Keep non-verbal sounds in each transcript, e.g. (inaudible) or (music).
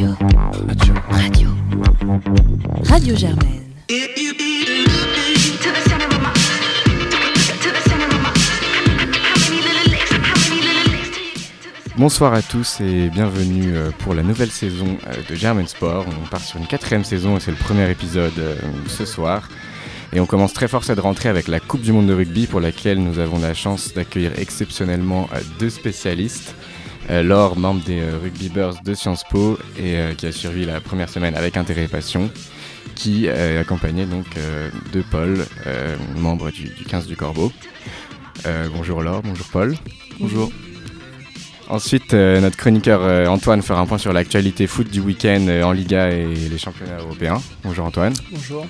Radio. Radio. Radio. Radio Germaine. Bonsoir à tous et bienvenue euh, pour la nouvelle saison euh, de German Sport. On part sur une quatrième saison et c'est le premier épisode euh, ce soir. Et on commence très fort cette rentrée avec la Coupe du Monde de rugby pour laquelle nous avons la chance d'accueillir exceptionnellement deux spécialistes. Laure, membre des Rugby Birds de Sciences Po et qui a suivi la première semaine avec intérêt et passion, qui est accompagnée donc de Paul, membre du, du 15 du Corbeau. bonjour Laure, bonjour Paul. Bonjour. Ensuite, euh, notre chroniqueur euh, Antoine fera un point sur l'actualité foot du week-end euh, en Liga et les championnats européens. Bonjour Antoine. Bonjour.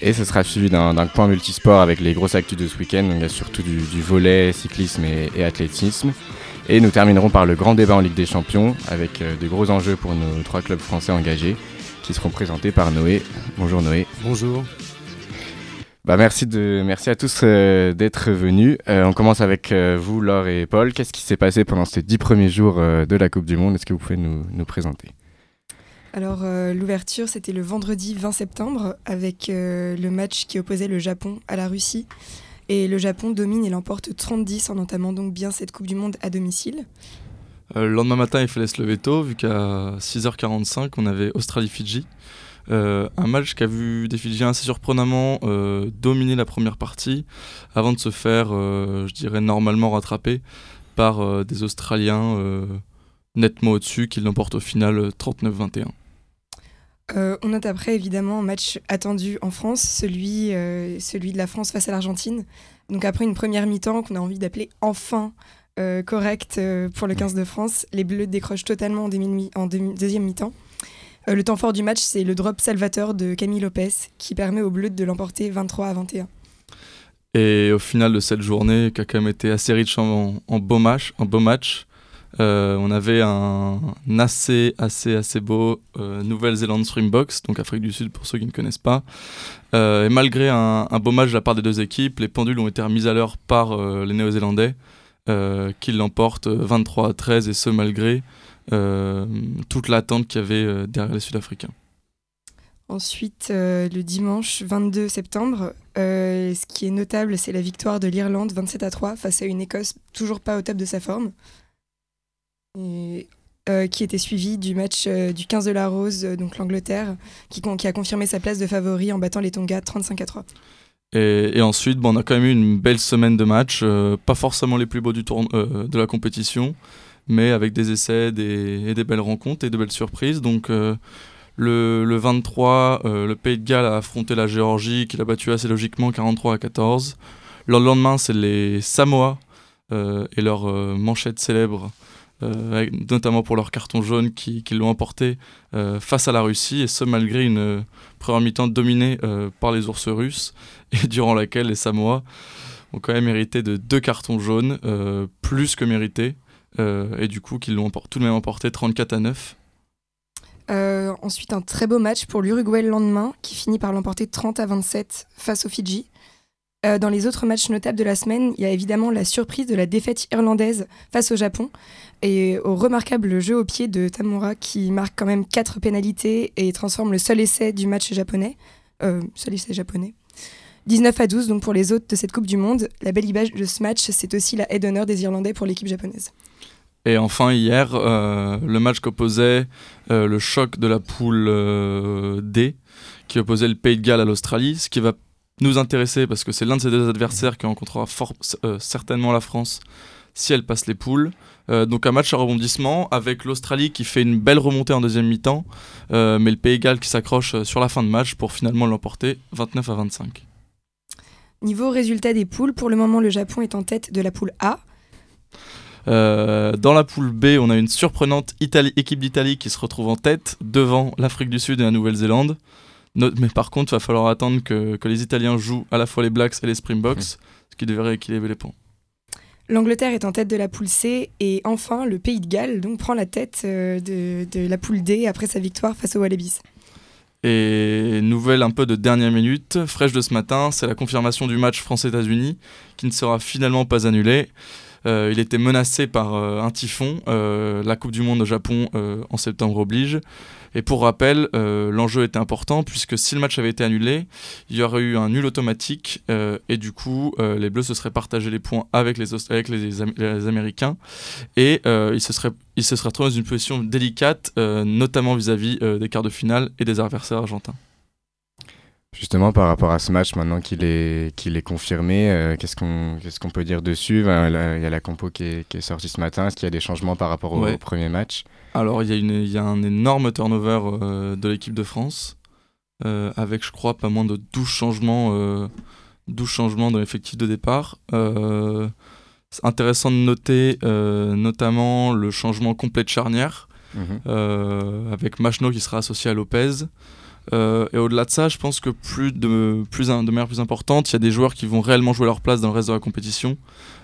Et ce sera suivi d'un point multisport avec les grosses actus de ce week-end. Il y a surtout du, volet, cyclisme et, athlétisme. Et nous terminerons par le grand débat en Ligue des Champions avec des gros enjeux pour nos trois clubs français engagés qui seront présentés par Noé. Bonjour Noé. Bonjour. Bah merci, de, merci à tous euh, d'être venus. Euh, on commence avec euh, vous, Laure et Paul. Qu'est-ce qui s'est passé pendant ces dix premiers jours de la Coupe du Monde? Est-ce que vous pouvez nous, nous présenter? Alors, l'ouverture, c'était le vendredi 20 septembre avec le match qui opposait le Japon à la Russie. Et le Japon domine et l'emporte 30-10 en entamant donc bien cette Coupe du Monde à domicile. le lendemain matin, il fallait se lever tôt, vu qu'à 6h45, on avait Australie-Fidji. Euh, un match qui a vu des Fidjiens assez surprenamment euh, dominer la première partie avant de se faire, euh, je dirais, normalement rattraper par des Australiens nettement au-dessus qui l'emportent au final 39-21. On note après évidemment un match attendu en France, celui, celui de la France face à l'Argentine. Donc après une première mi-temps qu'on a envie d'appeler enfin correcte pour le 15 de France, les Bleus décrochent totalement en, en deuxième mi-temps. Euh, le temps fort du match, c'est le drop salvateur de Camille Lopez qui permet aux Bleus de l'emporter 23 à 21. Et au final de cette journée, qui a quand même été assez riche en, beau match, en beau match euh, on avait un, assez, assez, assez beau euh, Nouvelle-Zélande Springboks, donc Afrique du Sud pour ceux qui ne connaissent pas. et malgré un, beau match de la part des deux équipes, les pendules ont été remises à l'heure par les Néo-Zélandais, qui l'emportent 23 à 13, et ce malgré euh, toute l'attente qu'il y avait euh, derrière les Sud-Africains. Ensuite, euh, le dimanche 22 septembre, ce qui est notable, c'est la victoire de l'Irlande 27 à 3 face à une Écosse toujours pas au top de sa forme. Qui était suivi du match du 15 de la Rose, donc l'Angleterre, qui, a confirmé sa place de favori en battant les Tonga 35 à 3. Et, ensuite, bon, on a quand même eu une belle semaine de match, pas forcément les plus beaux du tour, de la compétition, mais avec des essais des belles rencontres et de belles surprises. Donc euh, le, 23, euh, le Pays de Galles a affronté la Géorgie, qui l'a battu assez logiquement 43 à 14. Le lendemain, c'est les Samoa euh, et leur manchette célèbre, notamment pour leur carton jaune, qui, l'ont emporté face à la Russie, et ce malgré une première mi-temps dominée par les ours russes, (laughs) et durant laquelle les Samoa ont quand même hérité de deux cartons jaunes, plus que mérités. Euh, et du coup qu'ils l'ont tout de même emporté 34 à 9. Euh, ensuite, un très beau match pour l'Uruguay le lendemain, qui finit par l'emporter 30 à 27 face aux Fidji. Euh, dans les autres matchs notables de la semaine, il y a évidemment la surprise de la défaite irlandaise face au Japon et au remarquable jeu au pied de Tamura qui marque quand même 4 pénalités et transforme le seul essai du match japonais. seul essai japonais. 19 à 12 donc pour les autres de cette Coupe du Monde. La belle image de ce match, c'est aussi la aide d'honneur des Irlandais pour l'équipe japonaise. Et enfin, hier, euh, le match qu'opposait euh, le choc de la poule euh, D, qui opposait le Pays de Galles à l'Australie, ce qui va nous intéresser parce que c'est l'un de ces deux adversaires qui rencontrera certainement la France si elle passe les poules. Donc un match à rebondissement avec l'Australie qui fait une belle remontée en deuxième mi-temps, mais le Pays Galles qui s'accroche sur la fin de match pour finalement l'emporter 29 à 25. Niveau résultat des poules, pour le moment le Japon est en tête de la poule A euh, dans la poule B, on a une surprenante équipe d'Italie qui se retrouve en tête devant l'Afrique du Sud et la Nouvelle-Zélande. mais par contre, il va falloir attendre que, les Italiens jouent à la fois les Blacks et les Springboks, ce qui devrait équilibrer les points. L'Angleterre est en tête de la poule C et enfin le Pays de Galles prend la tête euh, de, la poule D après sa victoire face aux Wallabies. Et nouvelle un peu de dernière minute, fraîche de ce matin, c'est la confirmation du match France-États-Unis qui ne sera finalement pas annulé. Il était menacé par un typhon. la Coupe du Monde au Japon en septembre oblige. Et pour rappel, euh, l'enjeu était important puisque si le match avait été annulé, il y aurait eu un nul automatique euh, et du coup, euh, les Bleus se seraient partagés les points avec les, Américains et ils se seraient il se serait retrouvé dans une position délicate, notamment vis-à-vis des quarts de finale et des adversaires argentins. Justement, par rapport à ce match, maintenant qu'il est, qu'il est confirmé, qu'est-ce qu'on qu'est-ce qu'on peut dire dessus? Il y a la compo qui est, qui est sortie ce matin. Est-ce qu'il y a des changements par rapport au premier match? Alors, il y, y, a un énorme turnover euh, de l'équipe de France, euh, avec, je crois, pas moins de 12 changements, 12 euh, changements dans l'effectif de départ. c'est intéressant de noter notamment le changement complet de charnière, mhm. avec Machno qui sera associé à Lopez. Et au-delà de ça, je pense que plus de, plus de manière plus importante, il y a des joueurs qui vont réellement jouer leur place dans le reste de la compétition.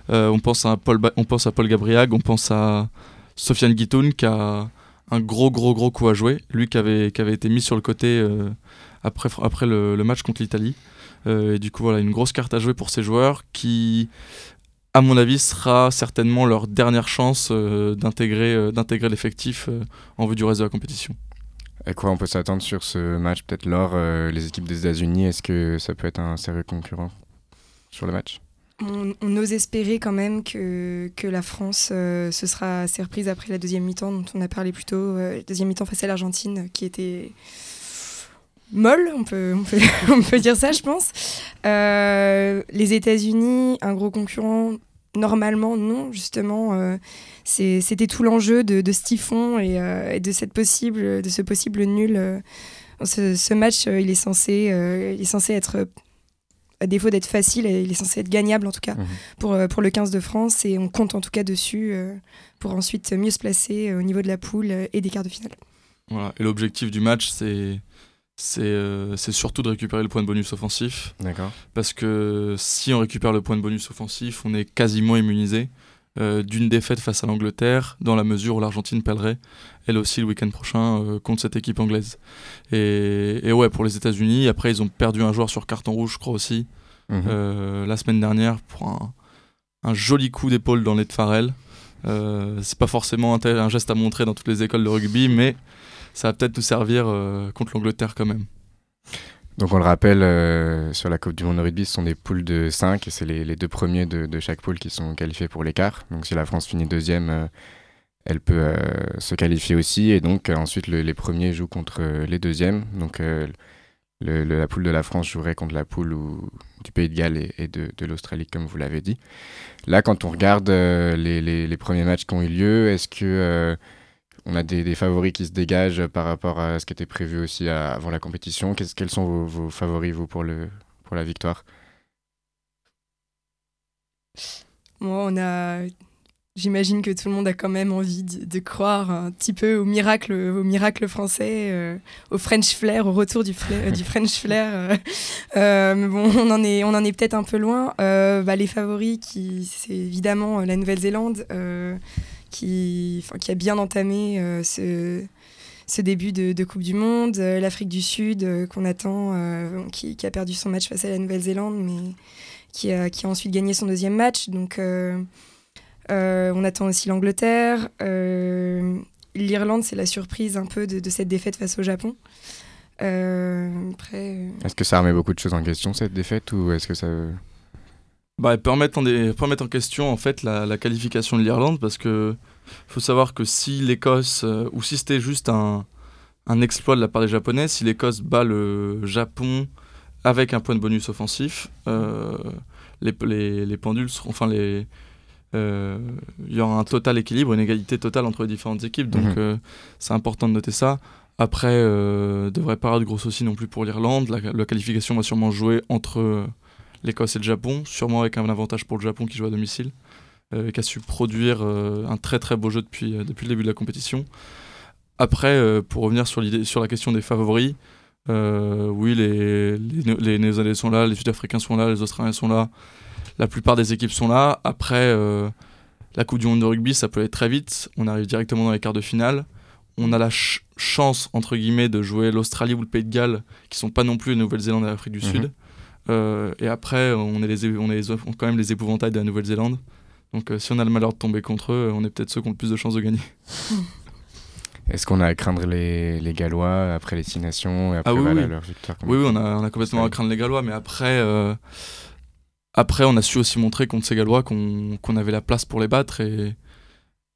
on, pense à Paul on pense à Paul Gabriag, on pense à, Sofiane Guitoun qui a un gros gros gros coup à jouer, lui qui avait, qui avait été mis sur le côté euh, après, après le, match contre l'Italie. Euh, et du coup voilà une grosse carte à jouer pour ces joueurs qui à mon avis sera certainement leur dernière chance euh, d'intégrer l'effectif en vue du reste de la compétition. À quoi on peut s'attendre sur ce match Peut-être lors les équipes des États-Unis, est-ce que ça peut être un sérieux concurrent sur le match? On, ose espérer quand même que, que la France euh, se sera surprise après la deuxième mi-temps dont on a parlé plus tôt, euh, deuxième mi-temps face à l'Argentine qui était molle, on peut, on peut, (laughs) on peut dire ça je pense. Euh, les États-Unis, un gros concurrent, normalement non, justement, c'était tout l'enjeu de, de, ce typhon et, de, cette possible, de ce possible nul. Ce, ce, match, il, est censé, il est censé être à défaut d'être facile, il est censé être gagnable en tout cas mhm. pour, euh, pour le 15 de France et on compte en tout cas dessus euh, pour ensuite mieux se placer euh, au niveau de la poule et des quarts de finale. Voilà. Et l'objectif du match, c'est c'est surtout de récupérer le point de bonus offensif. D'accord. Parce que si on récupère le point de bonus offensif, on est quasiment immunisé d'une défaite face à l'Angleterre, dans la mesure où l'Argentine pèlerait, elle aussi, le week-end prochain contre cette équipe anglaise. Et, et ouais, pour les États-Unis, après, ils ont perdu un joueur sur carton rouge, je crois aussi. Mhm. Euh, la semaine dernière pour un, un joli coup d'épaule dans les de Farrell. Euh, c'est pas forcément un, un, geste à montrer dans toutes les écoles de rugby, mais ça va peut-être nous servir euh, contre l'Angleterre quand même. Donc on le rappelle, sur la Coupe du Monde de rugby, ce sont des poules de 5 et c'est les, deux premiers de, chaque poule qui sont qualifiés pour l'écart. Donc si la France finit deuxième, elle peut se qualifier aussi et donc ensuite les premiers jouent contre les deuxièmes. Donc la poule de la France jouerait contre la poule du Pays de Galles et, de, l'Australie, comme vous l'avez dit. Là, quand on regarde euh, les, premiers matchs qui ont eu lieu, est-ce que euh, on a des, favoris qui se dégagent par rapport à ce qui était prévu aussi avant la compétition Quels sont vos, favoris, vous, pour, le, pour la victoire? Moi, on a J'imagine que tout le monde a quand même envie de, croire un petit peu au miracle, au miracle français, euh, au French flair, au retour du, du French flair. Euh, (laughs) euh, mais bon, on en est, est peut-être un peu loin. Bah, les favoris, c'est évidemment la Nouvelle-Zélande, qui, qui a bien entamé ce, ce début de, Coupe du Monde. L'Afrique du Sud, qu'on attend, qui, a perdu son match face à la Nouvelle-Zélande, mais qui a, qui a ensuite gagné son deuxième match. Donc euh, on attend aussi l'Angleterre. Euh, L'Irlande, c'est la surprise un peu de, cette défaite face au Japon. Euh, est-ce que ça remet beaucoup de choses en question cette défaite ou est-ce que ça bah, elle peut remettre en, en question en fait la, qualification de l'Irlande parce que faut savoir que si l'Écosse ou si c'était juste un, exploit de la part des Japonais, si l'Écosse bat le Japon avec un point de bonus offensif, les, les, les, pendules seront, enfin les, euh, il y aura un total équilibre, une égalité totale entre les différentes équipes. Donc mhm. euh, c'est important de noter ça. Après, euh, devrait pas avoir de gros soucis non plus pour l'Irlande. La, qualification va sûrement jouer entre euh, l'Écosse et le Japon, sûrement avec un avantage pour le Japon qui joue à domicile, qui a su produire un très très beau jeu depuis, depuis le début de la compétition. Après, pour revenir sur, sur la question des favoris, oui, les, les, les Néo-Zélandais sont là, les Sud-Africains sont là, les Australiens sont là la plupart des équipes sont là. Après, euh, la Coupe du Monde de rugby, ça peut aller très vite. On arrive directement dans les quarts de finale. On a la chance, entre guillemets, de jouer l'Australie ou le Pays de Galles, qui sont pas non plus la Nouvelle-Zélande et l'Afrique du mhm. Sud. Euh, et après, on est, les, on est quand même les épouvantails de la Nouvelle-Zélande. Donc si on a le malheur de tomber contre eux, on est peut-être ceux qui ont le plus de chances de gagner. (laughs) Est-ce qu'on a à craindre les, les Gallois après les Six Nations et après ah oui, voilà, oui. leur victoire Oui, oui, on a, on a complètement à craindre les Gallois, mais après, euh, après on a su aussi montrer contre ces Gallois qu'on qu'on avait la place pour les battre. Et,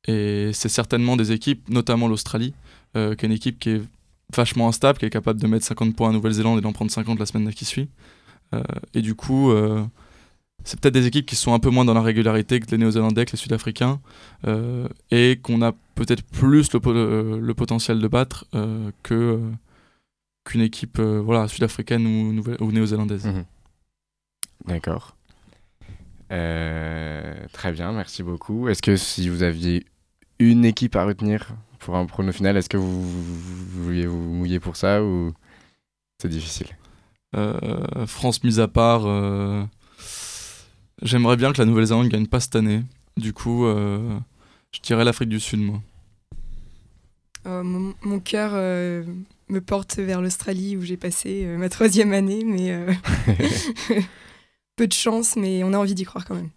et c'est certainement des équipes, notamment l'Australie, euh, qui est une équipe qui est vachement instable, qui est capable de mettre 50 points à Nouvelle-Zélande et d'en prendre 50 la semaine qui suit. Euh, et du coup, euh, c'est peut-être des équipes qui sont un peu moins dans la régularité que les Néo-Zélandais, que les Sud-Africains, euh, et qu'on a peut-être plus le, po- le potentiel de battre qu'une équipe voilà, sud-africaine ou, néo-zélandaise. Mhm. D'accord. Très bien, merci beaucoup. Est-ce que si vous aviez une équipe à retenir pour un prono final, est-ce que vous, vous, vous vous mouiller pour ça ou c'est difficile? France mise à part, euh, j'aimerais bien que la Nouvelle-Zélande gagne pas cette année. Du coup, euh, je dirais l'Afrique du Sud, moi. Euh, mon, mon cœur euh, me porte vers l'Australie où j'ai passé euh, ma troisième année, mais euh, (laughs) (laughs) peu de chance, mais on a envie d'y croire quand même.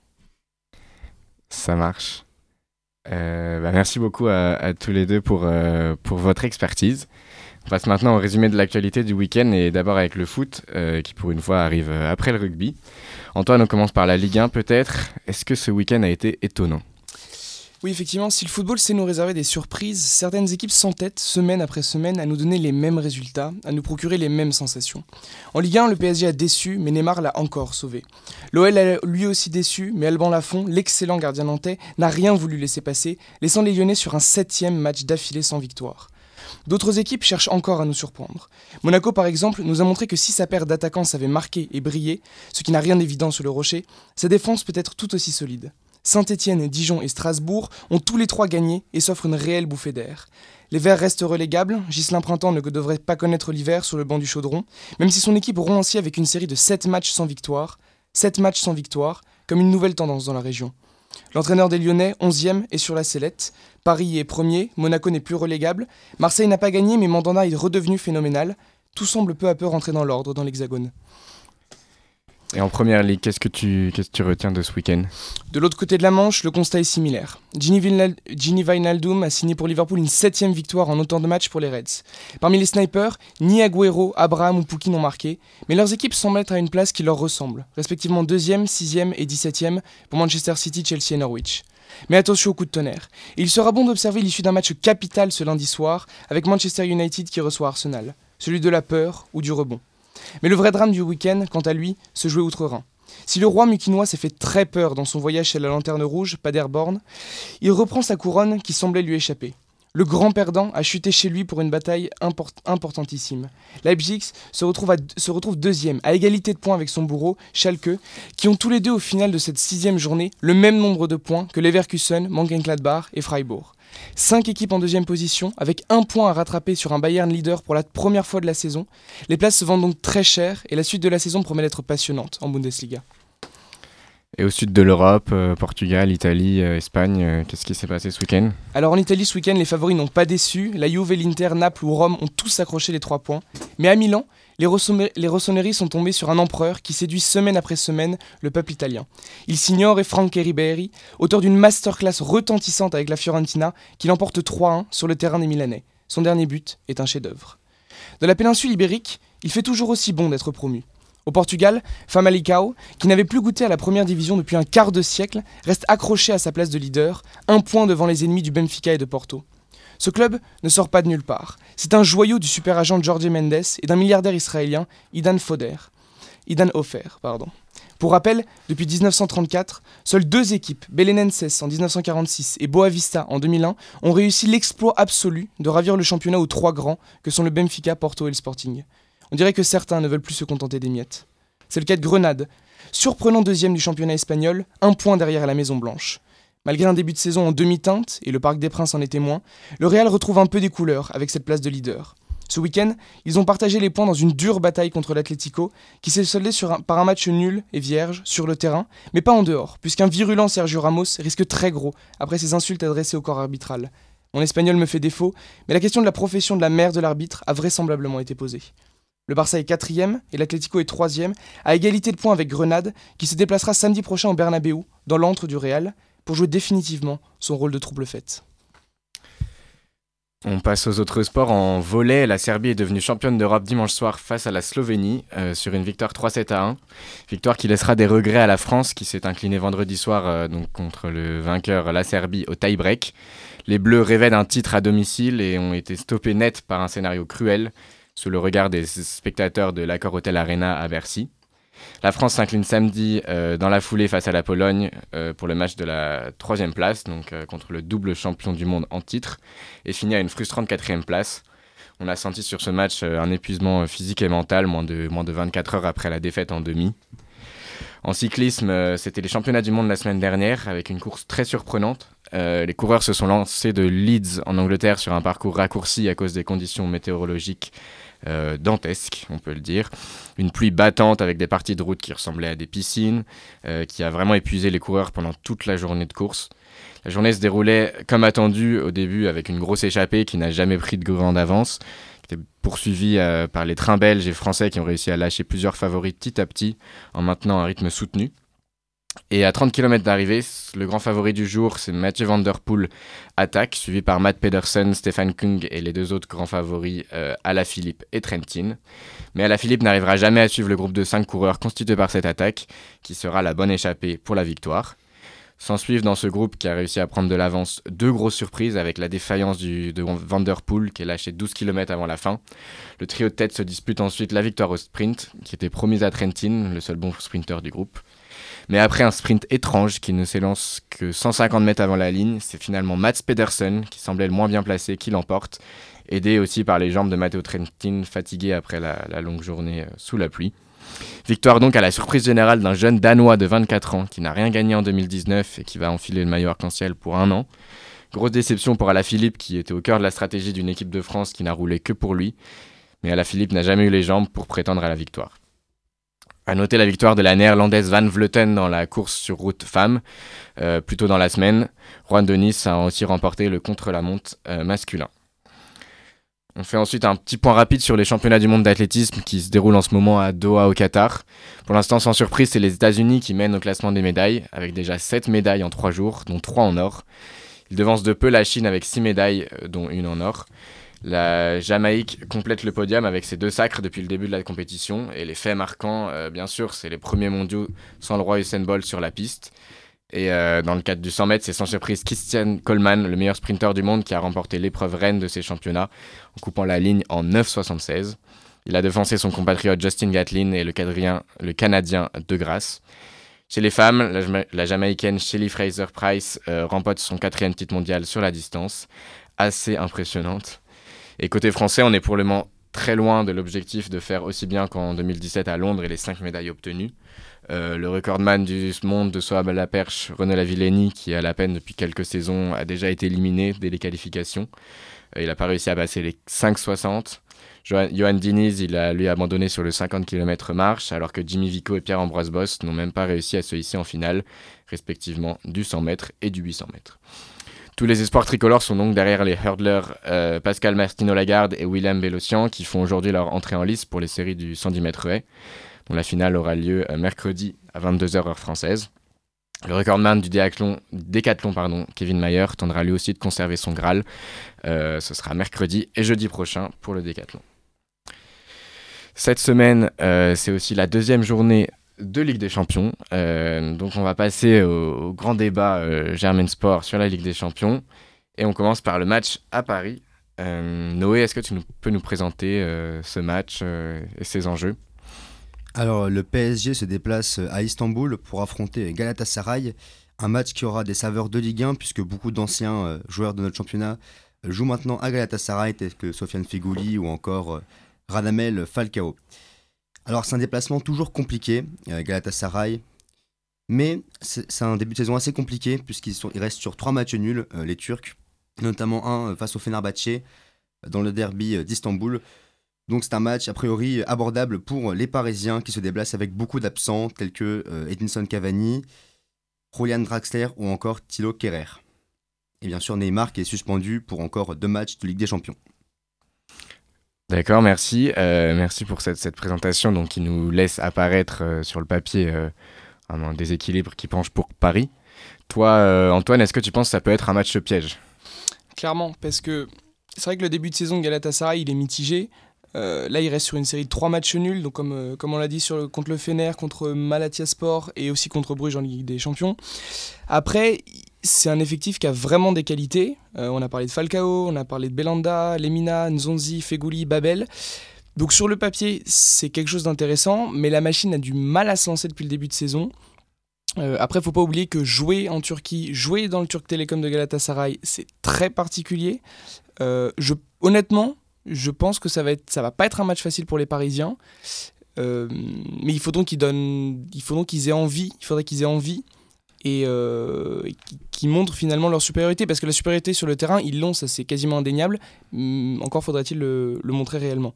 Ça marche. Euh, bah, merci beaucoup à, à tous les deux pour, euh, pour votre expertise. On passe maintenant au résumé de l'actualité du week-end et d'abord avec le foot euh, qui pour une fois arrive euh, après le rugby. Antoine, on commence par la Ligue 1 peut-être. Est-ce que ce week-end a été étonnant? Oui, effectivement, si le football sait nous réserver des surprises, certaines équipes s'entêtent semaine après semaine à nous donner les mêmes résultats, à nous procurer les mêmes sensations. En Ligue 1, le PSG a déçu, mais Neymar l'a encore sauvé. L'OL a lui aussi déçu, mais Alban Lafont, l'excellent gardien nantais, n'a rien voulu laisser passer, laissant les Lyonnais sur un septième match d'affilée sans victoire. D'autres équipes cherchent encore à nous surprendre. Monaco, par exemple, nous a montré que si sa paire d'attaquants savait marquer et briller, ce qui n'a rien d'évident sur le rocher, sa défense peut être tout aussi solide. Saint-Étienne, Dijon et Strasbourg ont tous les trois gagné et s'offrent une réelle bouffée d'air. Les Verts restent relégables, Gislain Printemps ne devrait pas connaître l'hiver sur le banc du chaudron, même si son équipe rompt ainsi avec une série de 7 matchs sans victoire. 7 matchs sans victoire, comme une nouvelle tendance dans la région. L'entraîneur des Lyonnais, 11e, est sur la sellette. Paris est premier, Monaco n'est plus relégable. Marseille n'a pas gagné, mais Mandanda est redevenu phénoménal. Tout semble peu à peu rentrer dans l'ordre dans l'Hexagone. Et en première ligue, qu'est-ce que tu, qu'est-ce retiens de ce week-end? De l'autre côté de la Manche, le constat est similaire. Gini Wijnaldum a signé pour Liverpool une septième victoire en autant de matchs pour les Reds. Parmi les snipers, ni Agüero, Abraham ou Pouki n'ont marqué, mais leurs équipes semblent être à une place qui leur ressemble, respectivement 2e, 6e et 17e pour Manchester City, Chelsea et Norwich. Mais attention au coup de tonnerre. Il sera bon d'observer l'issue d'un match capital ce lundi soir avec Manchester United qui reçoit Arsenal, celui de la peur ou du rebond? Mais le vrai drame du week-end, quant à lui, se jouait outre-Rhin. Si le roi mukinois s'est fait très peur dans son voyage chez la Lanterne Rouge, Paderborn, il reprend sa couronne qui semblait lui échapper. Le grand perdant a chuté chez lui pour une bataille import- importantissime. Leipzig se retrouve, se retrouve deuxième, à égalité de points avec son bourreau, Schalke, qui ont tous les deux au final de cette sixième journée le même nombre de points que Leverkusen, Mönchengladbach et Freiburg. Cinq équipes en deuxième position, avec un point à rattraper sur un Bayern leader pour la première fois de la saison. Les places se vendent donc très cher et la suite de la saison promet d'être passionnante en Bundesliga. Et au sud de l'Europe, euh, Portugal, Italie, euh, Espagne, euh, qu'est-ce qui s'est passé ce week-end? Alors en Italie ce week-end, les favoris n'ont pas déçu. La Juve, l'Inter, Naples ou Rome ont tous accroché les trois points. Mais à Milan, les, les rossonneries sont tombées sur un empereur qui séduit semaine après semaine le peuple italien. Il s'ignore et Franck Ribéry, auteur d'une masterclass retentissante avec la Fiorentina, qui l'emporte 3-1 sur le terrain des Milanais. Son dernier but est un chef-d'œuvre. De la péninsule ibérique, il fait toujours aussi bon d'être promu. Au Portugal, Famalicão, qui n'avait plus goûté à la première division depuis un quart de siècle, reste accroché à sa place de leader, un point devant les ennemis du Benfica et de Porto. Ce club ne sort pas de nulle part. C'est un joyau du super agent Jorge Mendes et d'un milliardaire israélien, Idan Foder. Idan pardon. Pour rappel, depuis 1934, seules deux équipes, Belenenses en 1946 et Boavista en 2001, ont réussi l'exploit absolu de ravir le championnat aux trois grands que sont le Benfica, Porto et le Sporting. On dirait que certains ne veulent plus se contenter des miettes. C'est le cas de Grenade, surprenant deuxième du championnat espagnol, un point derrière la Maison Blanche. Malgré un début de saison en demi-teinte, et le Parc des Princes en est témoin, le Real retrouve un peu des couleurs avec cette place de leader. Ce week-end, ils ont partagé les points dans une dure bataille contre l'Atlético, qui s'est soldée par un match nul et vierge sur le terrain, mais pas en dehors, puisqu'un virulent Sergio Ramos risque très gros après ses insultes adressées au corps arbitral. Mon espagnol me fait défaut, mais la question de la profession de la mère de l'arbitre a vraisemblablement été posée. Le Barça est quatrième et l'Atlético est troisième, à égalité de points avec Grenade, qui se déplacera samedi prochain au Bernabeu, dans l'antre du Real. Pour jouer définitivement son rôle de trouble fête. On passe aux autres sports. En volet, la Serbie est devenue championne d'Europe dimanche soir face à la Slovénie euh, sur une victoire 3-7 à 1. Victoire qui laissera des regrets à la France qui s'est inclinée vendredi soir euh, donc contre le vainqueur, la Serbie, au tie-break. Les Bleus rêvaient d'un titre à domicile et ont été stoppés net par un scénario cruel sous le regard des spectateurs de l'accord Hotel Arena à Bercy. La France s'incline samedi euh, dans la foulée face à la Pologne euh, pour le match de la troisième place, donc euh, contre le double champion du monde en titre, et finit à une frustrante quatrième place. On a senti sur ce match un épuisement physique et mental, moins de, moins de 24 heures après la défaite en demi. En cyclisme, c'était les championnats du monde la semaine dernière, avec une course très surprenante. les coureurs se sont lancés de Leeds en Angleterre sur un parcours raccourci à cause des conditions météorologiques euh, dantesque, on peut le dire. Une pluie battante avec des parties de route qui ressemblaient à des piscines, euh, qui a vraiment épuisé les coureurs pendant toute la journée de course. La journée se déroulait comme attendu au début avec une grosse échappée qui n'a jamais pris de grande avance, qui était poursuivie euh, par les trains belges et français qui ont réussi à lâcher plusieurs favoris petit à petit en maintenant un rythme soutenu. Et à 30 km d'arrivée, le grand favori du jour, c'est Mathieu Van Der Poel attaque, suivi par Matt Pedersen, Stefan Kung et les deux autres grands favoris, euh, Alaphilippe et Trentin. Mais Alaphilippe n'arrivera jamais à suivre le groupe de 5 coureurs constitué par cette attaque, qui sera la bonne échappée pour la victoire. S'en suivent dans ce groupe qui a réussi à prendre de l'avance deux grosses surprises avec la défaillance du, de Van Der Poel qui est lâché 12 km avant la fin. Le trio de tête se dispute ensuite la victoire au sprint qui était promise à Trentin, le seul bon sprinter du groupe. Mais après un sprint étrange qui ne s'élance que 150 mètres avant la ligne, c'est finalement Mats Pedersen qui semblait le moins bien placé qui l'emporte, aidé aussi par les jambes de Matteo Trentin fatigué après la, longue journée euh, sous la pluie. Victoire donc à la surprise générale d'un jeune Danois de 24 ans qui n'a rien gagné en 2019 et qui va enfiler le maillot arc-en-ciel pour un an. Grosse déception pour Alaphilippe qui était au cœur de la stratégie d'une équipe de France qui n'a roulé que pour lui. Mais Alaphilippe n'a jamais eu les jambes pour prétendre à la victoire. À noter la victoire de la néerlandaise Van Vleuten dans la course sur route femme, euh, plus tôt dans la semaine. Juan Denis a aussi remporté le contre-la-montre euh, masculin. On fait ensuite un petit point rapide sur les championnats du monde d'athlétisme qui se déroulent en ce moment à Doha au Qatar. Pour l'instant, sans surprise, c'est les États-Unis qui mènent au classement des médailles, avec déjà 7 médailles en 3 jours, dont 3 en or. Ils devancent de peu la Chine avec 6 médailles, euh, dont une en or. La Jamaïque complète le podium avec ses deux sacres depuis le début de la compétition. Et les faits marquants, euh, bien sûr, c'est les premiers mondiaux sans le roi Usain Bolt sur la piste. Et euh, dans le cadre du 100 mètres, c'est sans surprise Christian Coleman, le meilleur sprinter du monde, qui a remporté l'épreuve reine de ces championnats en coupant la ligne en 9,76. Il a devancé son compatriote Justin Gatlin et le, le Canadien De Grasse. Chez les femmes, la, Jamaïcaine Shelly Fraser Price euh, remporte son quatrième titre mondial sur la distance, assez impressionnante. Et côté français, on est pour le moment très loin de l'objectif de faire aussi bien qu'en 2017 à Londres et les 5 médailles obtenues. Euh, le recordman du monde de saut à la perche, René Lavillenie, qui à la peine depuis quelques saisons a déjà été éliminé dès les qualifications. Euh, il n'a pas réussi à passer les 5,60. Johan Diniz, il a lui abandonné sur le 50 km marche, alors que Jimmy Vico et Pierre-Ambroise Boss n'ont même pas réussi à se hisser en finale, respectivement du 100 mètres et du 800 mètres. Tous les espoirs tricolores sont donc derrière les hurdlers euh, Pascal Martino Lagarde et Willem Bellocian qui font aujourd'hui leur entrée en lice pour les séries du 110 mètres haies, dont la finale aura lieu euh, mercredi à 22h heure française. Le recordman du décathlon, Kevin Mayer tendra lui aussi de conserver son Graal. Euh, ce sera mercredi et jeudi prochain pour le décathlon. Cette semaine, c'est aussi la deuxième journée de Ligue des Champions. Euh, donc on va passer au, grand débat euh, Germain Sport sur la Ligue des Champions. Et on commence par le match à Paris. Euh, Noé, est-ce que tu peux nous présenter ce match et ses enjeux? Alors le PSG se déplace à Istanbul pour affronter Galatasaray. Un match qui aura des saveurs de Ligue 1 puisque beaucoup d'anciens joueurs de notre championnat jouent maintenant à Galatasaray tels que Sofiane Figouli ou encore Radamel Falcao. Alors c'est un déplacement toujours compliqué, euh, Galatasaray, mais c'est un début de saison assez compliqué puisqu'ils restent sur trois matchs nuls, euh, les Turcs, notamment un euh, face au Fenerbahçe dans le derby d'Istanbul. Donc c'est un match a priori abordable pour les Parisiens qui se déplacent avec beaucoup d'absents tels que Edinson Cavani, Julian Draxler ou encore Thilo Kerrer. Et bien sûr Neymar qui est suspendu pour encore deux matchs de Ligue des Champions. D'accord, merci. Euh, merci pour cette, cette, présentation donc, qui nous laisse apparaître euh, sur le papier euh, un déséquilibre qui penche pour Paris. Toi, Antoine, est-ce que tu penses que ça peut être un match piège? Clairement, parce que c'est vrai que le début de saison de Galatasaray, il est mitigé. Là, il reste sur une série de trois matchs nuls, donc comme, comme on l'a dit sur contre le Fener, contre Malatya Sport et aussi contre Bruges en Ligue des Champions. Après, c'est un effectif qui a vraiment des qualités. Euh, on a parlé de Falcao, on a parlé de Belanda, Lemina, Nzonzi, Fegouli, Babel. Donc sur le papier, c'est quelque chose d'intéressant, mais la machine a du mal à se lancer depuis le début de saison. après, faut pas oublier que jouer en Turquie, jouer dans le Turk Telecom de Galatasaray, c'est très particulier. je, honnêtement, je pense que ça va être, ça va pas être un match facile pour les Parisiens. Euh, mais il faut donc qu'ils donnent, il faut donc qu'ils aient envie. Il faudrait qu'ils aient envie et euh, qu'ils montrent finalement leur supériorité parce que la supériorité sur le terrain, ils l'ont, ça c'est quasiment indéniable. Hum, encore faudrait-il le, montrer réellement.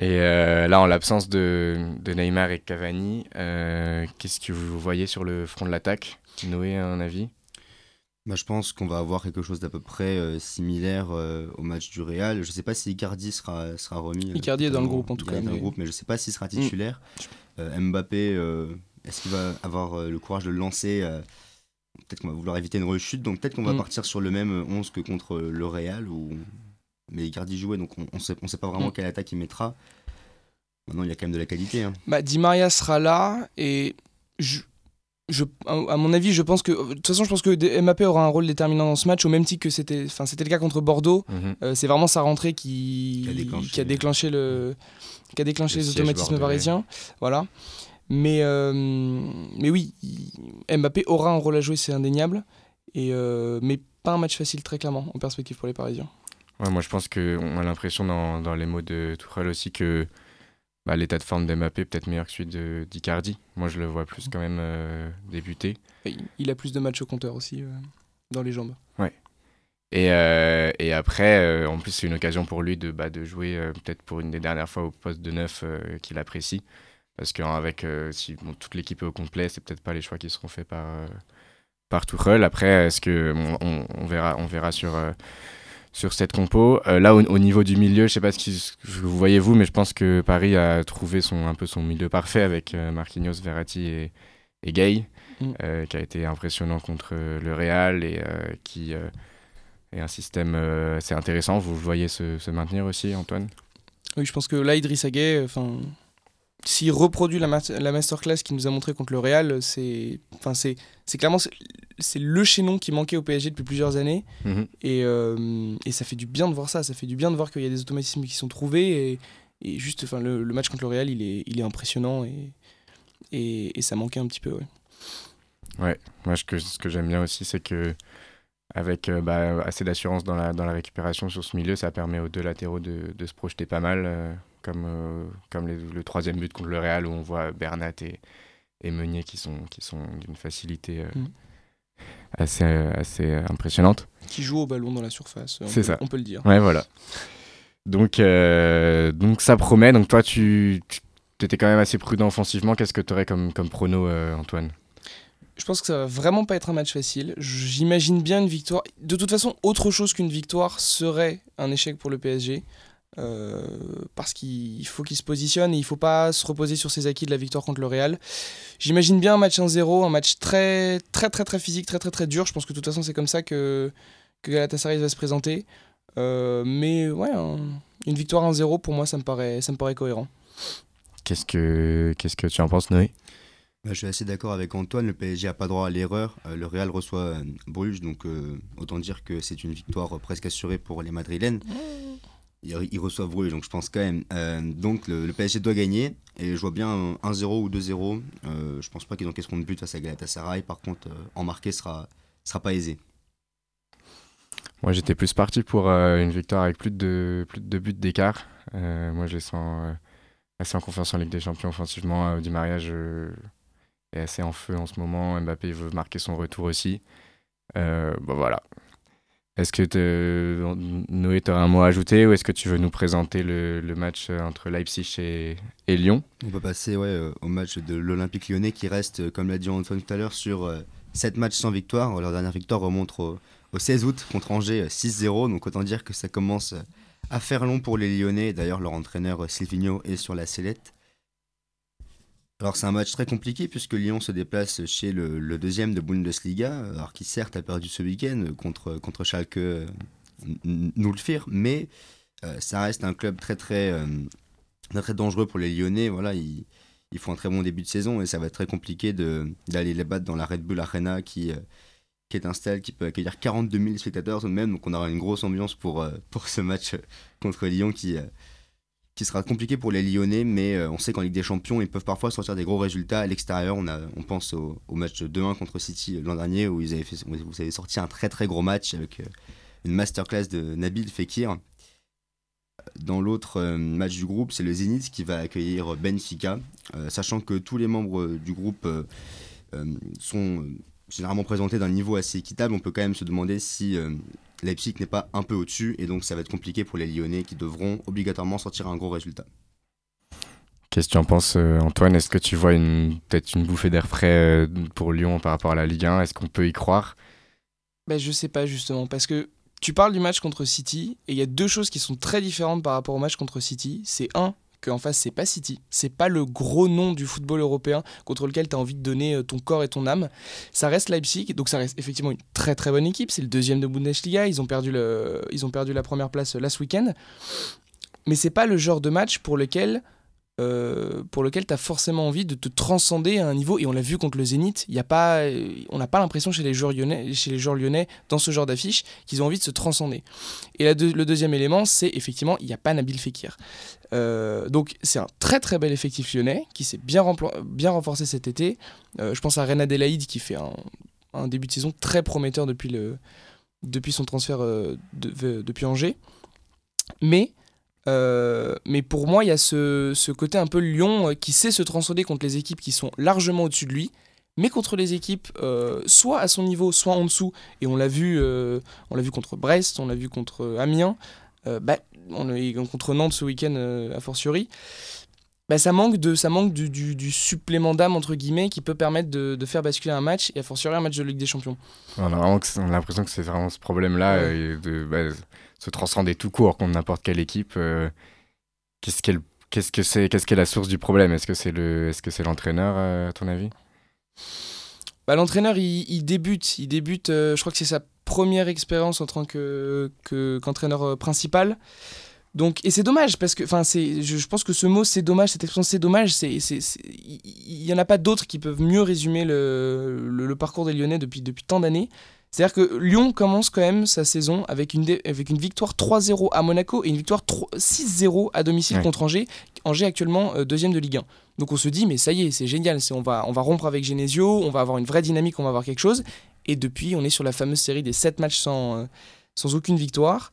Et euh, là, en l'absence de, de, Neymar et Cavani, qu'est-ce que vous voyez sur le front de l'attaque? Noé, un avis? Bah, je pense qu'on va avoir quelque chose d'à peu près euh, similaire euh, au match du Real. Je ne sais pas si Icardi sera, sera remis. Euh, Icardi est dans le groupe en tout cas. mais... groupe, mais je ne sais pas s'il sera titulaire. Mm. Mbappé, est-ce qu'il va avoir le courage de le lancer Peut-être qu'on va vouloir éviter une rechute, donc peut-être qu'on va mm. partir sur le même 11 que contre le Real. Ou... Mais Icardi jouait, donc on ne sait, on sait pas vraiment mm. quelle attaque il mettra. Maintenant, il y a quand même de la qualité. Hein. Bah, Di Maria sera là et je, je, à mon avis, je pense que. De toute façon, je pense que Mbappé aura un rôle déterminant dans ce match, au même titre que c'était, enfin, c'était le cas contre Bordeaux. Mhm. Euh, c'est vraiment sa rentrée qui, qui, a, déclenché, le, qui a déclenché les automatismes parisiens. Voilà. Mais, euh, mais oui, Mbappé aura un rôle à jouer, c'est indéniable. Et, euh, mais pas un match facile, très clairement, en perspective pour les Parisiens. Ouais, moi, je pense qu'on a l'impression dans, dans, les mots de Tourelle aussi que bah, l'état de forme d'Mbappé est peut-être meilleur que celui d'Icardi. Moi, je le vois plus quand même euh, débuter. Il a plus de matchs au compteur aussi euh, dans les jambes. Ouais. Et, euh, et après, en plus, c'est une occasion pour lui de, bah, de jouer peut-être pour une des dernières fois au poste de neuf qu'il apprécie. Parce qu'avec si toute l'équipe est au complet, c'est peut-être pas les choix qui seront faits par, par Tuchel. Après, est-ce que on, on, verra, on verra sur sur cette compo. Euh, là, au, niveau du milieu, je sais pas ce que vous voyez vous, mais je pense que Paris a trouvé son, un peu son milieu parfait avec euh, Marquinhos, Verratti et, et Gay, mm. euh, qui a été impressionnant contre le Real et qui est un système assez intéressant. Vous le voyez se, se, maintenir aussi, Antoine? Oui, je pense que là, Idriss Gueye, enfin s'il reproduit la, la masterclass qu'il nous a montré contre le Real, c'est enfin c'est clairement c'est le chaînon qui manquait au PSG depuis plusieurs années mhm. et, euh, et, ça fait du bien de voir ça, ça fait du bien de voir qu'il y a des automatismes qui sont trouvés et, et juste enfin le, le, match contre le Real, il est il est impressionnant et et, ça manquait un petit peu ouais. Ouais, moi ce que, ce que j'aime bien aussi c'est que avec euh, bah, assez d'assurance dans la, dans la récupération sur ce milieu, ça permet aux deux latéraux de, de se projeter pas mal. Euh, comme, euh, comme le troisième but contre le Real où on voit Bernat et, et Meunier qui sont, qui sont d'une facilité euh, mm. assez, assez impressionnante. Qui jouent au ballon dans la surface, c'est ça. on peut le dire. Ouais, voilà. Donc, euh, donc ça promet. Donc toi, tu, tu étais quand même assez prudent offensivement. Qu'est-ce que tu aurais comme, comme prono, Antoine? Je pense que ça va vraiment pas être un match facile. J'imagine bien une victoire. De toute façon, autre chose qu'une victoire serait un échec pour le PSG. Euh, parce qu'il faut qu'il se positionne et il faut pas se reposer sur ses acquis de la victoire contre le Real. J'imagine bien un match 1-0, un match très très très très physique, très très très dur. Je pense que de toute façon c'est comme ça que, que Galatasaray va se présenter. Euh, mais ouais, une victoire 1-0 pour moi ça me paraît, ça me paraît cohérent. Qu'est-ce que, qu'est-ce que tu en penses Noé? Bah, je suis assez d'accord avec Antoine, le PSG n'a pas droit à l'erreur. Euh, le Real reçoit Bruges, donc autant dire que c'est une victoire presque assurée pour les Madrilènes ils, reçoivent Bruges, donc je pense quand même. Euh, donc le, PSG doit gagner, et je vois bien 1-0 ou 2-0. Euh, je pense pas qu'ils encaisseront de but face à Galatasaray, par contre, euh, en marquer sera, sera pas aisé. Moi j'étais plus parti pour euh, une victoire avec plus de, plus de deux buts d'écart. moi je les sens assez en confiance en Ligue des Champions offensivement. Di Maria est assez en feu en ce moment. Mbappé veut marquer son retour aussi. bon voilà, est-ce que Noé, tu un mot à ajouter ou est-ce que tu veux nous présenter le, match entre Leipzig et, Lyon? On peut passer ouais, euh, au match de l'Olympique lyonnais qui reste, euh, comme l'a dit Antoine tout à l'heure, sur 7 euh, matchs sans victoire. Leur dernière victoire remonte au, 16 août contre Angers 6-0. Donc autant dire que ça commence à faire long pour les Lyonnais. D'ailleurs, leur entraîneur Silvino est sur la sellette. Alors c'est un match très compliqué puisque Lyon se déplace chez le, deuxième de Bundesliga, alors qui certes a perdu ce week-end contre, contre Schalke euh, Nulfir, mais euh, ça reste un club très très, euh, très, dangereux pour les Lyonnais. Voilà, ils, ils, font un très bon début de saison et ça va être très compliqué d'aller les battre dans la Red Bull Arena qui, qui est un stade qui peut accueillir 42 000 spectateurs même. Donc on aura une grosse ambiance pour, pour ce match contre Lyon qui qui sera compliqué pour les Lyonnais, mais euh, on sait qu'en Ligue des Champions, ils peuvent parfois sortir des gros résultats à l'extérieur. On, on pense au, match 2-1 contre City l'an dernier, où ils avaient vous avez sorti un très très gros match avec euh, une masterclass de Nabil Fekir. Dans l'autre euh, match du groupe, c'est le Zénith qui va accueillir Benfica, sachant que tous les membres du groupe sont généralement présentés d'un niveau assez équitable. On peut quand même se demander si Leipzig n'est pas un peu au-dessus et donc ça va être compliqué pour les Lyonnais qui devront obligatoirement sortir un gros résultat. Qu'est-ce que tu en penses, euh, Antoine? Est-ce que tu vois peut-être une bouffée d'air frais euh, pour Lyon par rapport à la Ligue 1 Est-ce qu'on peut y croire? Ben, Je sais pas justement, parce que tu parles du match contre City et il y a deux choses qui sont très différentes par rapport au match contre City. C'est un, qu'en face c'est pas City, c'est pas le gros nom du football européen contre lequel tu as envie de donner euh, ton corps et ton âme. Ça reste Leipzig, donc ça reste effectivement une très très bonne équipe, c'est le deuxième de Bundesliga, ils ont perdu, ils ont perdu la première place euh, last week-end. Mais c'est pas le genre de match pour lequel euh, pour lequel tu as forcément envie de te transcender à un niveau, et on l'a vu contre le Zénith, y a pas, on n'a pas l'impression chez, les joueurs lyonnais, chez les joueurs lyonnais, dans ce genre d'affiche, qu'ils ont envie de se transcender. Et le deuxième élément, c'est effectivement, il n'y a pas Nabil Fekir. Euh, donc c'est un très très bel effectif lyonnais, qui s'est bien, bien renforcé cet été. Euh, je pense à René Adelaide, qui fait un, début de saison très prometteur depuis, le, depuis son transfert depuis Angers. Mais euh, mais pour moi, il y a ce, côté un peu Lyon euh, qui sait se transcender contre les équipes qui sont largement au-dessus de lui, mais contre les équipes euh, soit à son niveau, soit en dessous. Et on l'a vu, on l'a vu contre Brest, on l'a vu contre Amiens, bah, on contre Nantes ce week-end a fortiori. Bah, ça manque, de, ça manque du, supplément d'âme entre guillemets qui peut permettre de, faire basculer un match et a fortiori un match de Ligue des Champions. On a, l'impression que c'est vraiment ce problème-là de bah, se transcender tout court contre n'importe quelle équipe. Euh, qu'est-ce qu'elle que c'est Qu'est-ce qu'est la source du problème? Est-ce que c'est le Est-ce que c'est l'entraîneur euh, à ton avis? Bah, l'entraîneur il, débute, il débute. Euh, je crois que c'est sa première expérience en tant que qu'entraîneur principal. Donc et c'est dommage parce que enfin c'est je, pense que ce mot c'est dommage cette expression c'est dommage il y, en a pas d'autres qui peuvent mieux résumer le, le, parcours des Lyonnais depuis depuis tant d'années. C'est-à-dire que Lyon commence quand même sa saison avec une, avec une victoire 3-0 à Monaco et une victoire 6-0 à domicile contre Angers. Angers actuellement euh, deuxième de Ligue 1. Donc on se dit, mais ça y est, c'est génial, on va, on va rompre avec Genesio, on va avoir une vraie dynamique, on va avoir quelque chose. Et depuis, on est sur la fameuse série des 7 matchs sans, euh, sans aucune victoire.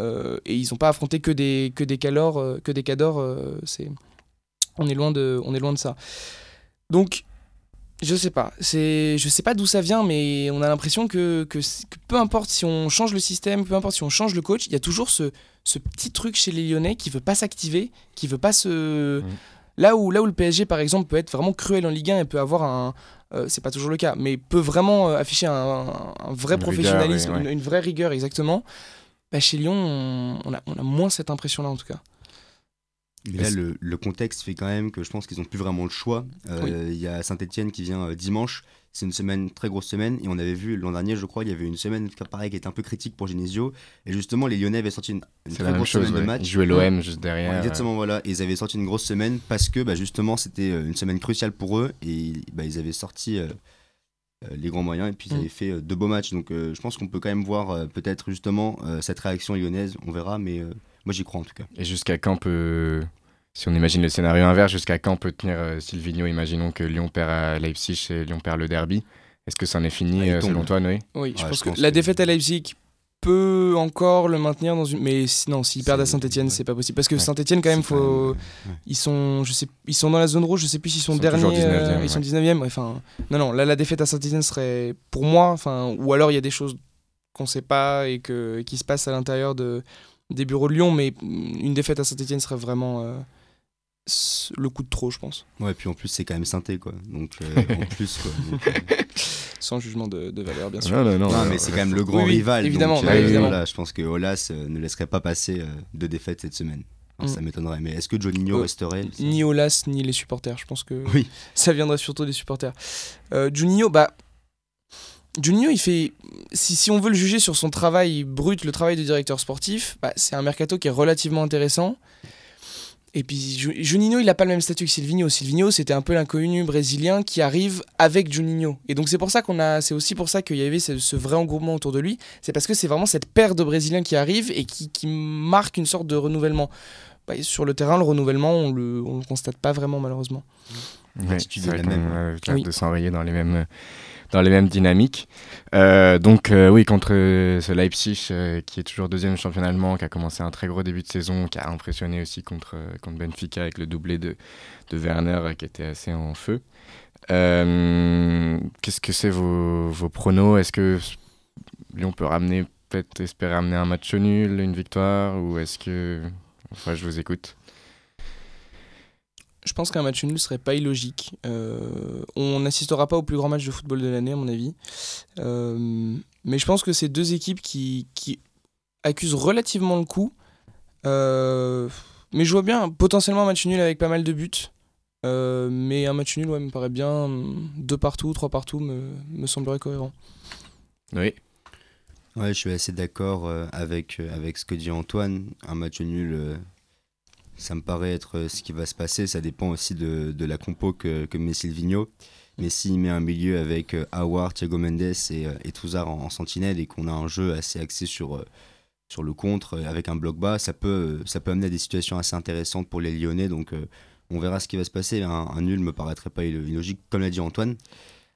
Euh, et ils n'ont pas affronté que des, que des calors, que des cadors. c'est on, est loin de, on est loin de ça. Donc je sais pas. C'est, je sais pas d'où ça vient, mais on a l'impression que, que, peu importe si on change le système, peu importe si on change le coach, il y a toujours ce, ce petit truc chez les Lyonnais qui veut pas s'activer, qui veut pas se. Mmh. Là où, là où le PSG, par exemple, peut être vraiment cruel en Ligue 1 et peut avoir un. Euh, c'est pas toujours le cas, mais peut vraiment euh, afficher un, un, vrai professionnalisme, Une, vraie rigueur, exactement. Bah, chez Lyon, on a, on a moins cette impression-là, en tout cas. Là, le, le, contexte fait quand même que je pense qu'ils n'ont plus vraiment le choix. Euh, il y a Saint-Etienne qui vient euh, dimanche. C'est une semaine, très grosse semaine. Et on avait vu l'an dernier, je crois, il y avait une semaine pareil qui était un peu critique pour Genesio. Et justement, les Lyonnais avaient sorti une, très grosse semaine de match. Ils jouaient l'OM juste derrière. exactement, voilà. Et ils avaient sorti une grosse semaine parce que bah, justement, c'était euh, une semaine cruciale pour eux. Et bah, ils avaient sorti. les grands moyens et puis ils mm. avaient fait de beaux matchs donc je pense qu'on peut quand même voir peut-être justement cette réaction lyonnaise on verra mais moi, j'y crois en tout cas. Et jusqu'à quand peut. Si on imagine le scénario inverse, jusqu'à quand peut tenir euh, Silvino Imaginons que Lyon perd à Leipzig et Lyon perd le derby. Est-ce que ça en est fini ah, euh, selon toi, Noé? Oui, je, pense, que la défaite à Leipzig peut encore le maintenir dans une. Mais non, s'ils perdent à Saint-Etienne, c'est pas possible. Parce que Saint-Etienne, quand même, faut. Ils, sont, je sais... ils sont dans la zone rouge, je sais plus s'ils sont, derniers. 19e, euh, ils sont 19e. Enfin, non, non, là, la défaite à Saint-Etienne serait pour moi. Enfin, ou alors il y a des choses qu'on sait pas et, que, qui se passent à l'intérieur de, des bureaux de Lyon, mais une défaite à Saint-Etienne serait vraiment euh, le coup de trop, je pense. Ouais, puis en plus, c'est quand même synthé, quoi. Donc, euh, (laughs) en plus, quoi. Euh, Sans jugement de, valeur, bien sûr. Non, non, non, mais c'est quand même le grand rival. Évidemment, donc, Voilà, je pense que Olas ne laisserait pas passer deux défaites cette semaine. Hein, ça mm. m'étonnerait. Mais est-ce que Juninho euh, resterait Ni Olas, ni les supporters. Je pense que oui. (laughs) ça viendrait surtout des supporters. Euh, Juninho, bah. Juninho, il fait. Si, si on veut le juger sur son travail brut, le travail de directeur sportif, bah, c'est un mercato qui est relativement intéressant. Et puis Juninho, il n'a pas le même statut que Silvino. Silvino, c'était un peu l'inconnu brésilien qui arrive avec Juninho. Et donc c'est pour ça qu'on a, c'est aussi pour ça qu'il y avait ce, vrai engouement autour de lui. C'est parce que c'est vraiment cette paire de Brésiliens qui arrive et qui, qui marque une sorte de renouvellement. Bah, sur le terrain, le renouvellement, on le, le constate pas vraiment malheureusement. Ouais, c'est même. de s'enrayer dans les mêmes dans les mêmes dynamiques. Euh, donc euh, oui, contre ce Leipzig qui est toujours deuxième champion allemand, qui a commencé un très gros début de saison, qui a impressionné aussi contre, contre Benfica avec le doublé de, de Werner qui était assez en feu. Qu'est-ce que c'est vos, vos pronos? Est-ce que Lyon peut ramener, peut-être espérer ramener un match nul, une victoire, ou est-ce que Enfin, je vous écoute. Je pense qu'un match nul serait pas illogique. Euh, on n'assistera pas au plus grand match de football de l'année, à mon avis. Euh, mais je pense que c'est deux équipes qui, qui, accusent relativement le coup. Euh, mais je vois bien potentiellement un match nul avec pas mal de buts. mais un match nul, ouais, me paraît bien. Deux partout, trois partout me, me semblerait cohérent. Oui. Ouais, je suis assez d'accord avec, avec ce que dit Antoine. Un match nul, euh, ça me paraît être ce qui va se passer. Ça dépend aussi de, de la compo que, que met Silvino. Mais s'il met un milieu avec Howard, Thiago Mendes et, et Touzard en, sentinelle et qu'on a un jeu assez axé sur, sur le contre avec un bloc bas, ça peut, ça peut amener à des situations assez intéressantes pour les Lyonnais. Donc on verra ce qui va se passer. Un, un nul me paraîtrait pas illogique, comme l'a dit Antoine.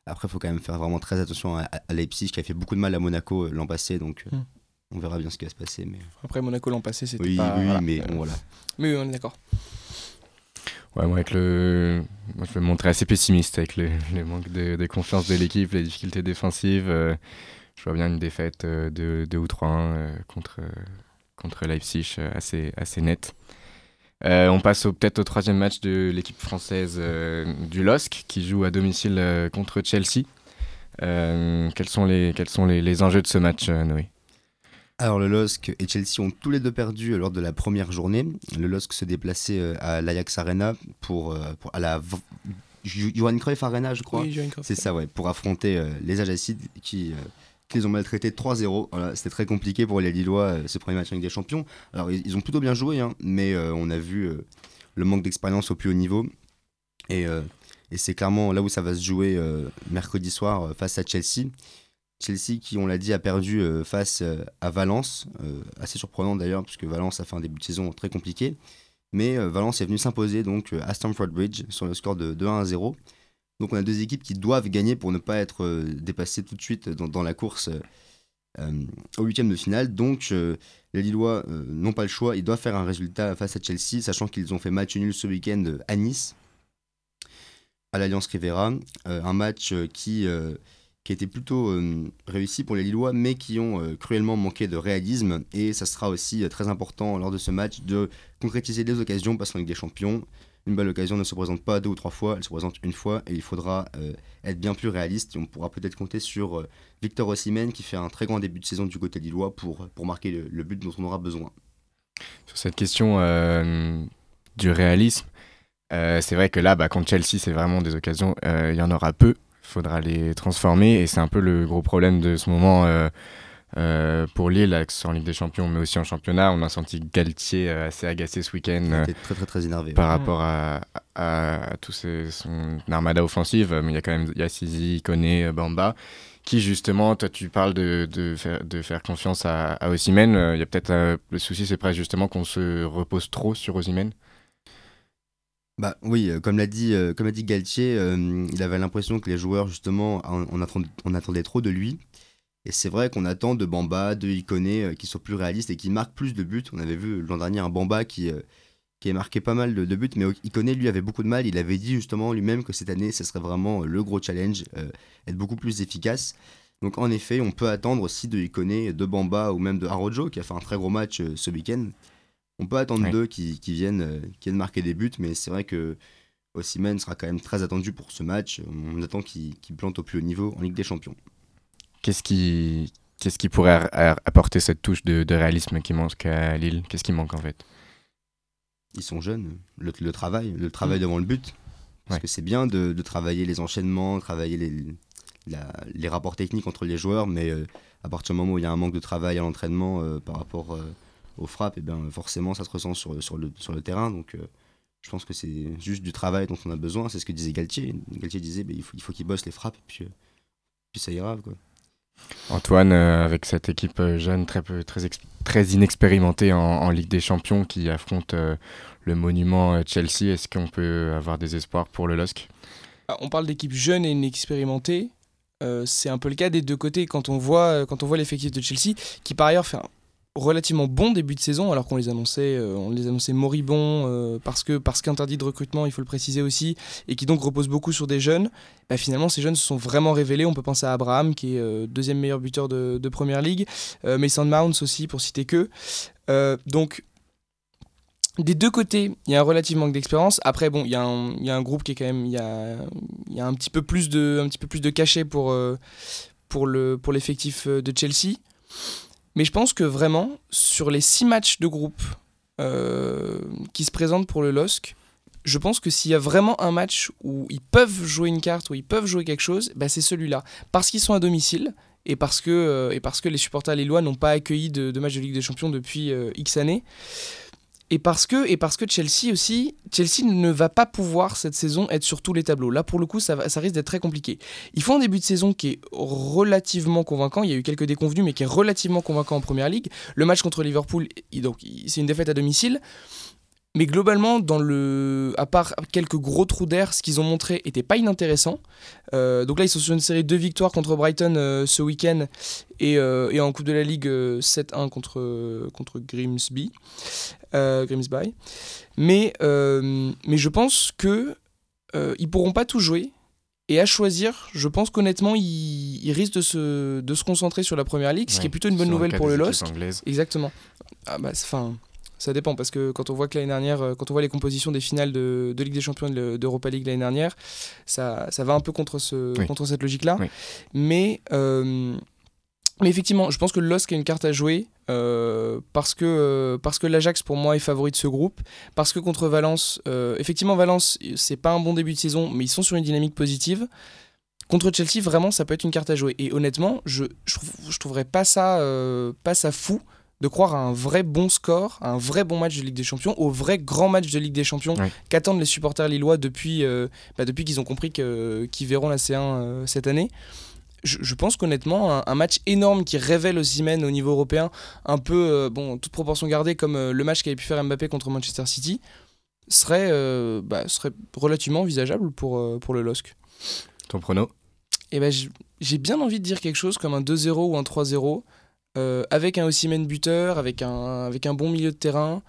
Après, il faut quand même faire vraiment très attention à, Leipzig qui a fait beaucoup de mal à Monaco euh, l'an passé, donc euh, hmm. On verra bien ce qui va se passer. Mais... Après, Monaco l'an passé, c'était oui, pas... Oui, mais bon, voilà. Mais oui, on est d'accord. Ouais, moi, avec le... moi, je vais me montrer assez pessimiste avec le, manque de, confiance de l'équipe, les difficultés défensives. Euh, je vois bien une défaite de 2 ou 3-1 contre, contre Leipzig assez, assez nette. Euh, on passe peut-être au troisième match de l'équipe française euh, du LOSC qui joue à domicile euh, contre Chelsea. quels sont, les, quels sont les, enjeux de ce match, Noé? Alors le LOSC et Chelsea ont tous les deux perdu lors de la première journée. Le LOSC se déplaçait à l'Ajax Arena pour, à la Johan Cruyff Arena, je crois. Oui, C'est ça, ouais, pour affronter les Ajacides qui qu'ils ont maltraité 3-0. Voilà, C'était très compliqué pour les Lillois euh, ce premier match avec des champions. Alors ils, ont plutôt bien joué, hein, mais euh, on a vu euh, le manque d'expérience au plus haut niveau. Et, et c'est clairement là où ça va se jouer mercredi soir face à Chelsea. Chelsea qui, on l'a dit, a perdu face à Valence. assez surprenant d'ailleurs, puisque Valence a fait un début de saison très compliqué. Mais Valence est venu s'imposer donc à Stamford Bridge sur le score de 2-1 0. Donc on a deux équipes qui doivent gagner pour ne pas être euh, dépassées tout de suite dans, la course euh, euh, au huitième de finale. Donc les Lillois n'ont pas le choix, ils doivent faire un résultat face à Chelsea, sachant qu'ils ont fait match nul ce week-end à Nice, à l'Alliance Rivera. un match qui, qui était plutôt réussi pour les Lillois, mais qui ont cruellement manqué de réalisme. Et ça sera aussi très important lors de ce match de concrétiser des occasions parce qu'en Ligue des Champions, une belle occasion ne se présente pas deux ou trois fois, elle se présente une fois et il faudra euh, être bien plus réaliste. Et on pourra peut-être compter sur euh, Victor Osimhen qui fait un très grand début de saison du côté lillois pour, pour marquer le, but dont on aura besoin. Sur cette question euh, du réalisme, c'est vrai que là, bah, contre Chelsea, c'est vraiment des occasions, il y en aura peu, faudra les transformer et c'est un peu le gros problème de ce moment euh, pour Lille, en Ligue des Champions, mais aussi en championnat, on a senti Galtier euh, assez agacé ce week-end. Euh, très, très, très énervé. Par rapport à, à, tout son armada offensive. Mais il y a quand même Yassizi, Koné, Bamba, qui justement, toi tu parles de, de, faire, de faire confiance à, à Osimhen. Il y a peut-être le souci, c'est presque justement qu'on se repose trop sur Osimhen? Bah oui, comme l'a dit, comme a dit Galtier, il avait l'impression que les joueurs justement on, attendait, on attendait trop de lui et c'est vrai qu'on attend de Bamba, de euh, qui sont plus réalistes et qui marquent plus de buts. On avait vu l'an dernier un Bamba qui, euh, qui a marqué pas mal de, buts, mais Icone lui avait beaucoup de mal. Il avait dit justement lui-même que cette année, ce serait vraiment le gros challenge, euh, être beaucoup plus efficace. Donc en effet, on peut attendre aussi de Icone, de Bamba ou même de Harojo qui a fait un très gros match ce week-end. On peut attendre d'eux qui, qui, viennent, qui viennent marquer des buts, mais c'est vrai que Osimhen sera quand même très attendu pour ce match. On attend qu'il plante au plus haut niveau en Ligue des Champions. Qu'est-ce qui, qu'est-ce qui pourrait apporter cette touche de, réalisme qui manque à Lille? Qu'est-ce qui manque en fait? Ils sont jeunes. Le, le travail, le travail Mm. devant le but. Parce Ouais. que c'est bien de, de travailler les enchaînements, travailler les, la- les rapports techniques entre les joueurs, mais euh, à partir du moment où il y a un manque de travail à l'entraînement euh, par rapport euh, aux frappes, et bien forcément ça se ressent sur, sur, le, sur le terrain. Donc euh, je pense que c'est juste du travail dont on a besoin. C'est ce que disait Galtier. Galtier disait ben, il faut, il faut qu'il bosse les frappes, et puis, euh, puis ça ira. Quoi. Antoine, euh, avec cette équipe euh, jeune très, peu- très, très inexpérimentée en, en Ligue des Champions qui affronte euh, le monument euh, Chelsea, est-ce qu'on peut avoir des espoirs pour le LOSC Ah, On parle d'équipe jeune et inexpérimentée. Euh, c'est un peu le cas des deux côtés quand on voit, euh, quand on voit l'effectif de Chelsea, qui par ailleurs fait un relativement bon début de saison, alors qu'on les annonçait, euh, on les annonçait moribonds euh, parce que parce qu'interdit de recrutement, il faut le préciser aussi, et qui donc repose beaucoup sur des jeunes. Bah, finalement, ces jeunes se sont vraiment révélés. On peut penser à Abraham, qui est euh, deuxième meilleur buteur de, de première ligue, Mason Mounts aussi, pour citer que. Donc des deux côtés, il y a un relatif manque d'expérience. Après, bon, il y, a un- il y a un groupe qui est quand même, il y a, il y a un petit peu plus de, un petit peu plus de cachet pour, pour le, pour l'effectif de Chelsea. Mais je pense que vraiment, sur les six matchs de groupe euh, qui se présentent pour le LOSC, je pense que s'il y a vraiment un match où ils peuvent jouer une carte, où ils peuvent jouer quelque chose, bah c'est celui-là. Parce qu'ils sont à domicile et parce que, euh, et parce que les supporters lillois n'ont pas accueilli de, match de Ligue des Champions depuis euh, X années. Et parce, que, et parce que Chelsea aussi, Chelsea ne va pas pouvoir cette saison être sur tous les tableaux. Là, pour le coup, ça, risque d'être très compliqué. Il faut un début de saison qui est relativement convaincant. Il y a eu quelques déconvenus, mais qui est relativement convaincant en première ligue. Le match contre Liverpool, c'est une défaite à domicile. Mais globalement, dans le... à part quelques gros trous d'air, ce qu'ils ont montré était pas inintéressant. Euh, donc là, ils sont sur une série de victoires contre Brighton euh, ce week-end et, euh, et en Coupe de la Ligue euh, 7-1 contre, contre Grimsby. Grimsby. Mais, mais je pense que ils pourront pas tout jouer. Et à choisir, je pense qu'honnêtement, ils, ils risquent de se, de se concentrer sur la première ligue, ce qui est plutôt une bonne nouvelle pour le LOSC. Exactement. Ah bah, enfin, ça dépend parce que quand on voit que l'année dernière, euh, quand on voit les compositions des finales de, de Ligue des Champions et de- d'Europa League l'année dernière, ça, ça va un peu contre, ce, Oui. contre cette logique-là. Oui. Mais, euh, mais effectivement, je pense que LOSC a une carte à jouer euh, parce que, euh, parce que l'Ajax pour moi est favori de ce groupe. Parce que contre Valence, effectivement, Valence, c'est pas un bon début de saison, mais ils sont sur une dynamique positive. Contre Chelsea, vraiment, ça peut être une carte à jouer. Et honnêtement, je, je, trouve, je trouverais pas ça, euh, pas ça fou de croire à un vrai bon score, à un vrai bon match de Ligue des Champions, au vrai grand match de Ligue des Champions qu'attendent les supporters lillois depuis, euh, bah, depuis qu'ils ont compris qu'ils verront la C1 euh, cette année. Je, je pense qu'honnêtement, un, un match énorme qui révèle Osimhen au niveau européen, un peu, euh, bon, toute proportion gardée, comme le match qu'avait pu faire Mbappé contre Manchester City, serait, bah, serait relativement envisageable pour, pour le LOSC. Ton prono? Et ben, j'ai bien envie de dire quelque chose comme un 2-0 ou un 3-0, euh, avec un Osimhen buteur, avec un, avec un bon milieu de terrain,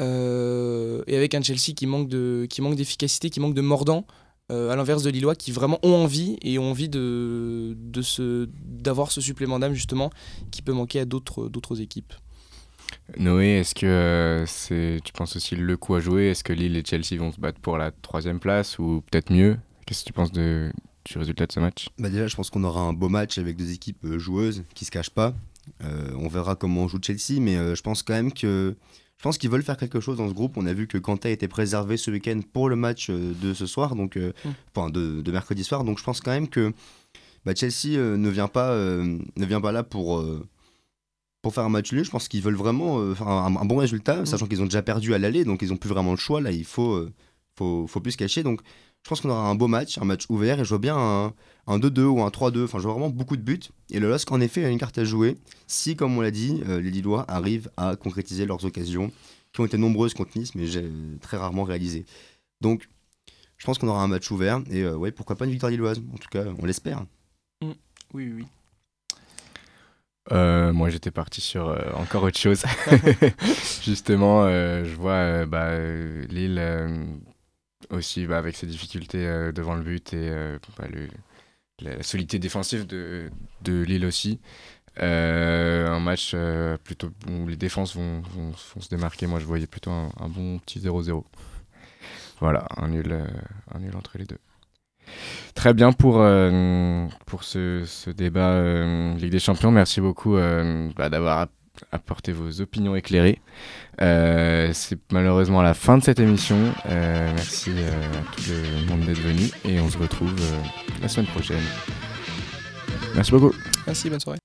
euh, et avec un Chelsea qui manque de- qui manque d'efficacité, qui manque de mordant, euh, à l'inverse de Lillois qui vraiment ont envie et ont envie de, de d'avoir ce supplément d'âme justement qui peut manquer à d'autres, d'autres équipes. Noé, est-ce que c'est, tu penses aussi le coup à jouer? Est-ce que Lille et Chelsea vont se battre pour la troisième place ou peut-être mieux? Qu'est-ce que tu penses de, du résultat de ce match? Bah déjà, je pense qu'on aura un beau match avec deux équipes joueuses qui se cachent pas. Euh, on verra comment on joue Chelsea, mais euh, je pense quand même que je pense qu'ils veulent faire quelque chose dans ce groupe. On a vu que Kanté était préservé ce week-end pour le match euh, de ce soir, donc Mm. enfin de, de mercredi soir. Donc je pense quand même que bah, Chelsea ne vient pas ne vient pas là pour pour faire un match nul. Je pense qu'ils veulent vraiment faire un, un bon résultat, sachant qu'ils ont déjà perdu à l'aller, donc ils ont plus vraiment le choix. Là, il faut faut, faut plus se cacher. Donc je pense qu'on aura un beau match, un match ouvert, et je vois bien un, un 2-2 ou un 3-2. Enfin, je vois vraiment beaucoup de buts. Et le LOSC, en effet, a une carte à jouer si, comme on l'a dit, euh, les Lillois arrivent à concrétiser leurs occasions, qui ont été nombreuses contre Nice, mais j'ai très rarement réalisées. Donc, je pense qu'on aura un match ouvert. Et euh, ouais, pourquoi pas une victoire lilloise En tout cas, on l'espère. Oui, oui, oui. Euh, moi, j'étais parti sur euh, encore autre chose. (laughs) (laughs) Justement, euh, je vois euh, bah, Lille euh, aussi bah, avec ses difficultés euh, devant le but et euh, bah, la, solidité défensive de, de Lille aussi. Euh, un match plutôt où les défenses vont, vont- se démarquer. Moi, je voyais plutôt un, bon petit 0-0. Voilà, un nul, un nul entre les deux. Très bien pour, pour ce, ce débat Ligue des Champions. Merci beaucoup bah, d'avoir apporter vos opinions éclairées. C'est malheureusement la fin de cette émission. merci à tout le monde d'être venu et on se retrouve la semaine prochaine. Merci beaucoup. Merci, bonne soirée.